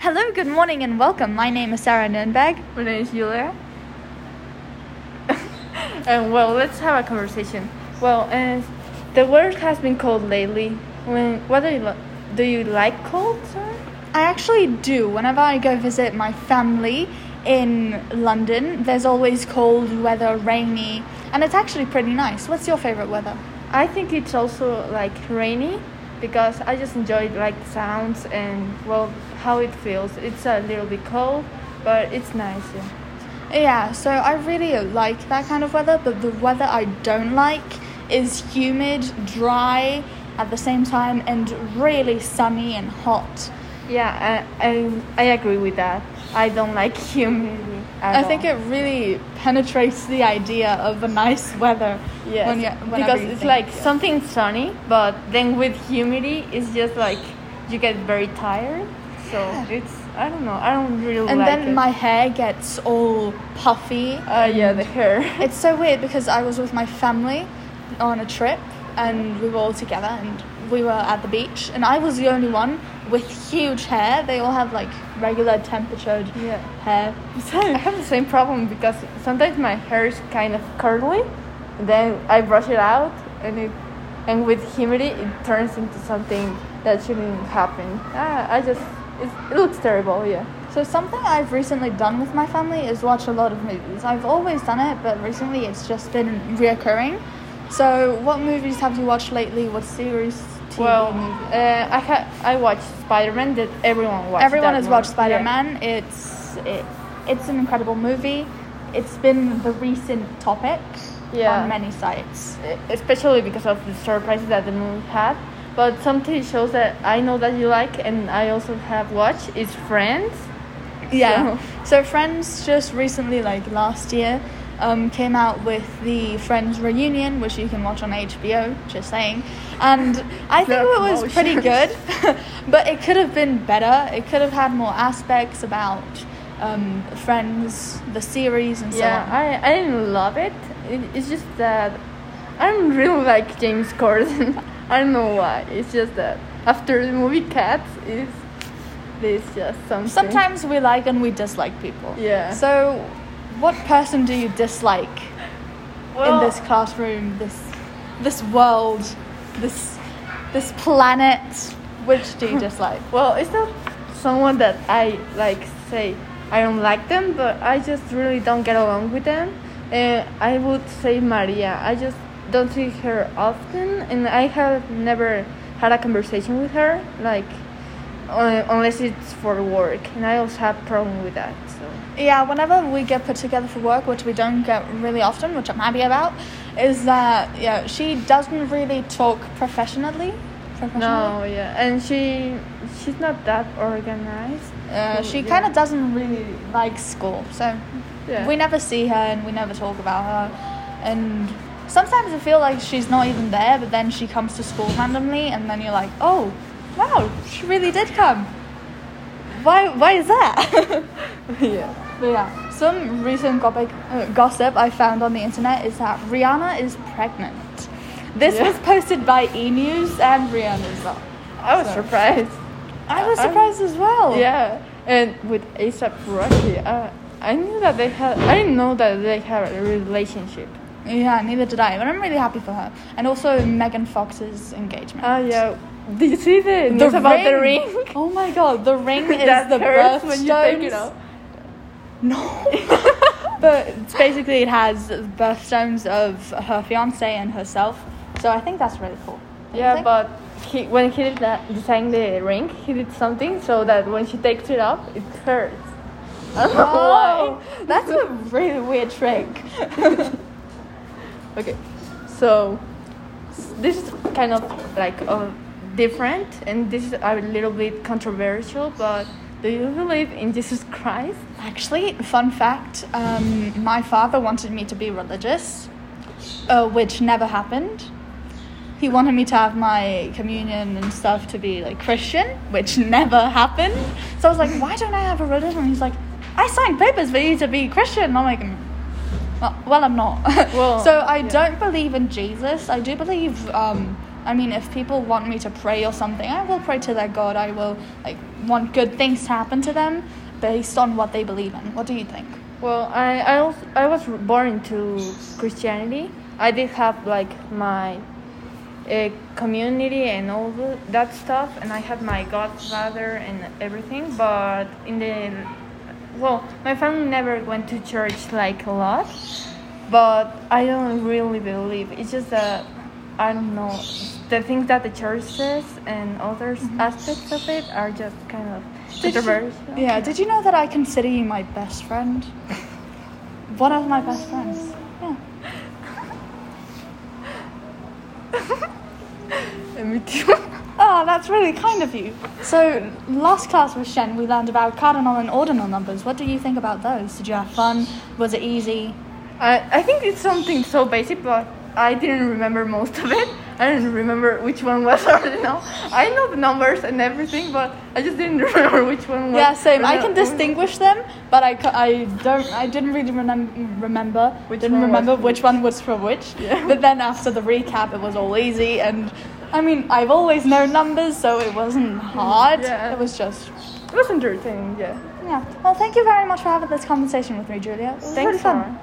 Hello, good morning, and welcome. My name is Sarah Nürnberg. My name is Julia. and well, let's have a conversation. Well, uh, the weather has been cold lately. When do you li- do you like cold, Sarah? I actually do. Whenever I go visit my family in London, there's always cold weather, rainy, and it's actually pretty nice. What's your favorite weather? I think it's also like rainy because I just enjoy like the sounds and well how it feels. It's a little bit cold, but it's nice. Yeah. Yeah, so I really like that kind of weather, but the weather I don't like is humid, dry at the same time, and really sunny and hot. Yeah, I, I, I agree with that. I don't like humidity. I think all. it really penetrates the idea of a nice weather. Yes, when you- because it's think, like yeah. something sunny, but then with humidity, it's just like you get very tired. So it's I don't know. I don't really And like then it. my hair gets all puffy. uh yeah the hair. It's so weird because I was with my family on a trip and we were all together and we were at the beach and I was the only one with huge hair. They all have like regular temperatured Yeah. hair. I have the same problem because sometimes my hair is kind of curly, and then I brush it out, and it and with humidity it turns into something that shouldn't happen. Ah, I just it looks terrible. Yeah. So something I've recently done with my family is watch a lot of movies. I've always done it, but recently it's just been reoccurring. So what movies have you watched lately? What series? TV, Well, uh, I ha- I watched Spider Man. That everyone watched. Everyone has one. watched Yeah. Spider Man. It's it, it's an incredible movie. It's been the recent topic Yeah. on many sites. especially because of the surprises that the movie had. But some TV shows that I know that you like and I also have watched is Friends. Yeah. So Friends just recently, like last year, um, came out with the Friends reunion, which you can watch on HBO. Just saying, and I think it was pretty good, but it could have been better. It could have had more aspects about um, Friends, the series, and so on. yeah. I, I didn't love it. it. It's just that I don't really like James Corden. I don't know why. It's just that after the movie Cats, is there's just something. Sometimes we like and we dislike people. Yeah. So, what person do you dislike Well- in this classroom, this this world, this this planet? Which do you dislike? Well, it's not someone that I like say I don't like them, but I just really don't get along with them. And I would say Maria. I just don't see her often, and I have never had a conversation with her, like uh, unless it's for work, and I also have problem with that. So yeah, whenever we get put together for work, which we don't get really often, which I'm happy about, is that yeah, she doesn't really talk professionally. professionally. no, yeah, and she she's not that organized. Uh, So, she yeah. kind of doesn't really like school, so Yeah. we never see her and we never talk about her. And sometimes I feel like she's not even there, but then she comes to school randomly, and then you're like, oh, wow, she really did come. Why? Why is that? yeah. but yeah, some recent gossip, uh, gossip I found on the internet is that Rihanna is pregnant. This Yeah. was posted by E News and Rihanna as well. I was So- surprised. I was I'm- surprised as well. Yeah, and with ASAP Rocky, uh, I knew that they had. I didn't know that they had a relationship. Yeah, neither did I, but I'm really happy for her. And also Megan Fox's engagement. Oh yeah. Did you see the news about the ring? Oh my god, the ring is the hurts when you take it birthstones. off. No. but it's basically, it has birthstones of her fiance and herself. So I think that's really cool. Don't Yeah, but he when he did that, designed the ring, he did something so that when she takes it off, it hurts. I don't know Oh, that's a really weird trick. Okay, so this is kind of like uh, different, and this is a little bit controversial. But do you believe in Jesus Christ? Actually, fun fact um, my father wanted me to be religious, uh, which never happened. He wanted me to have my communion and stuff to be like Christian, which never happened. So I was like, why don't I have a religion? He's like, I signed papers for you to be Christian. And I'm like, "Mm, well, well I'm not. Well, so I yeah. don't believe in Jesus. I do believe um, I mean, if people want me to pray or something, I will pray to their God. I will like want good things to happen to them based on what they believe in. What do you think? Well, I I, also, I was born into Christianity. I did have like my uh, community and all the, that stuff, and I had my godfather and everything. But in the well, my family never went to church like a lot. But I don't really believe. It's just that I don't know the things that the church says and other mm-hmm. aspects of it are just kind of Did you- yeah. Did you know that I consider you my best friend? One of my best friends. Yeah. Me too. Oh, that's really kind of you. So, last class with Shen, we learned about cardinal and ordinal numbers. What do you think about those? Did you have fun? Was it easy? I, I think it's something so basic, but I didn't remember most of it. I didn't remember which one was ordinal. I know the numbers and everything, but I just didn't remember which one was. Yeah, same. I can distinguish them, but I, I don't. I didn't really remem- remember. Which didn't remember which one was for which. Yeah. But then after the recap, it was all easy, and I mean, I've always known numbers, so it wasn't mm, hard. Yeah. It was just. It was entertaining, yeah. Yeah. Well, thank you very much for having this conversation with me, Julia. It was Thanks, really fun.